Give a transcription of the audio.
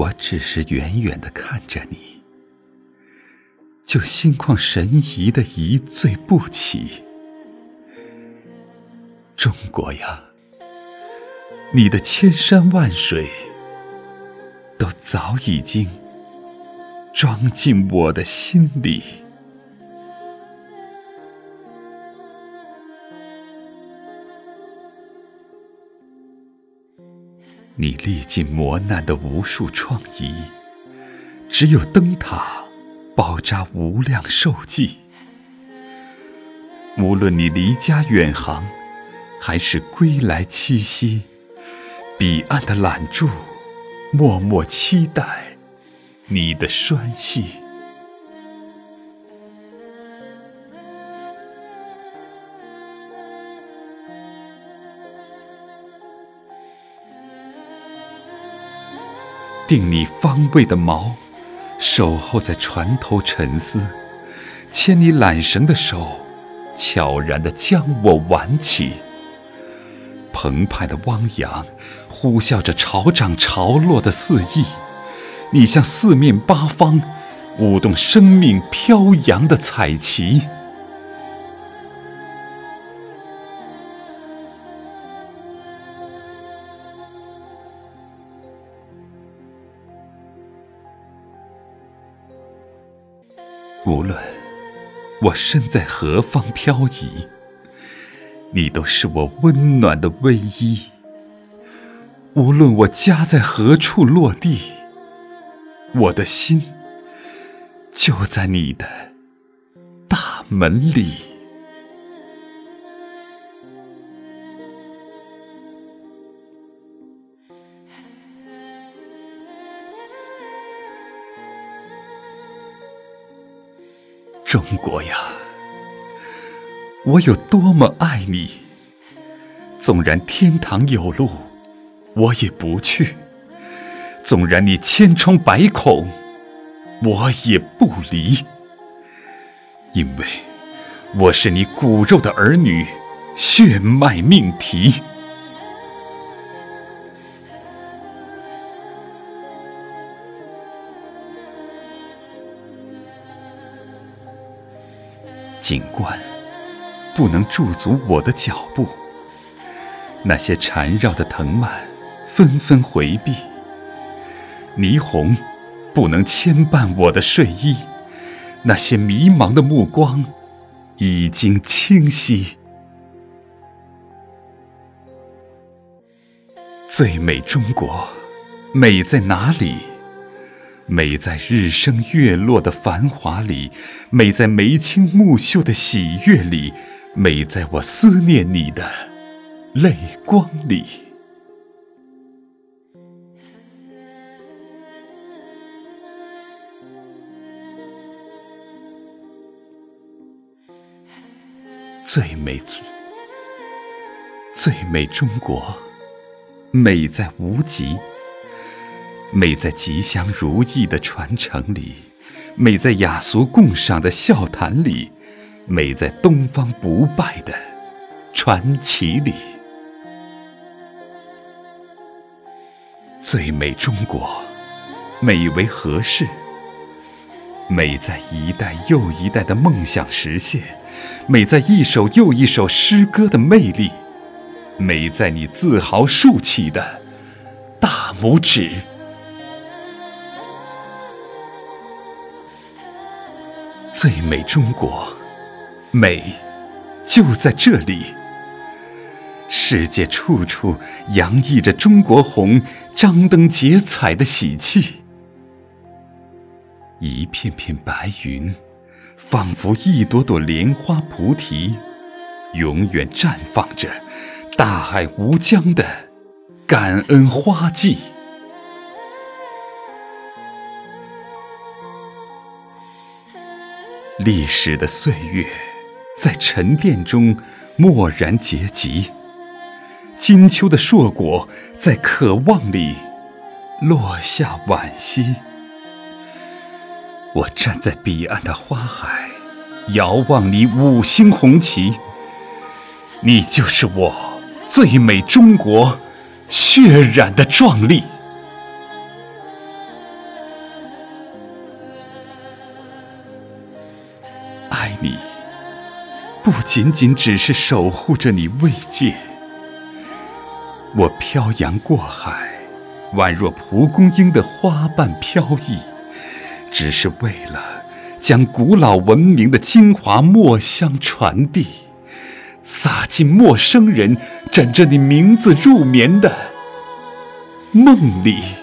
我只是远远的看着你，就心旷神怡的一醉不起。中国呀，你的千山万水，都早已经装进我的心里。历尽磨难的无数创意，只有灯塔包扎无量寿迹。无论你离家远航，还是归来栖息，彼岸的揽柱默默期待你的栓系。定你方位的锚，守候在船头沉思；牵你缆绳的手，悄然地将我挽起。澎湃的汪洋，呼啸着潮涨潮落的肆意。你向四面八方舞动生命飘扬的彩旗。无论我身在何方漂移，你都是我温暖的唯一。无论我家在何处落地，我的心就在你的大门里。中国呀，我有多么爱你！纵然天堂有路，我也不去；纵然你千疮百孔，我也不离。因为我是你骨肉的儿女，血脉命题。景观不能驻足我的脚步，那些缠绕的藤蔓纷纷回避；霓虹不能牵绊我的睡衣，那些迷茫的目光已经清晰。最美中国，美在哪里？美在日升月落的繁华里，美在眉清目秀的喜悦里，美在我思念你的泪光里。最美，最美中国，美在无极。美在吉祥如意的传承里，美在雅俗共赏的笑谈里，美在东方不败的传奇里。最美中国，美为何事？美在一代又一代的梦想实现，美在一首又一首诗歌的魅力，美在你自豪竖起的大拇指。最美中国，美就在这里。世界处处洋溢着中国红，张灯结彩的喜气。一片片白云，仿佛一朵朵莲花菩提，永远绽放着大海无疆的感恩花季。历史的岁月，在沉淀中蓦然结集；金秋的硕果，在渴望里落下惋惜。我站在彼岸的花海，遥望你五星红旗，你就是我最美中国血染的壮丽。你不仅仅只是守护着你未届。我漂洋过海，宛若蒲公英的花瓣飘逸，只是为了将古老文明的精华墨香传递，洒进陌生人枕着你名字入眠的梦里。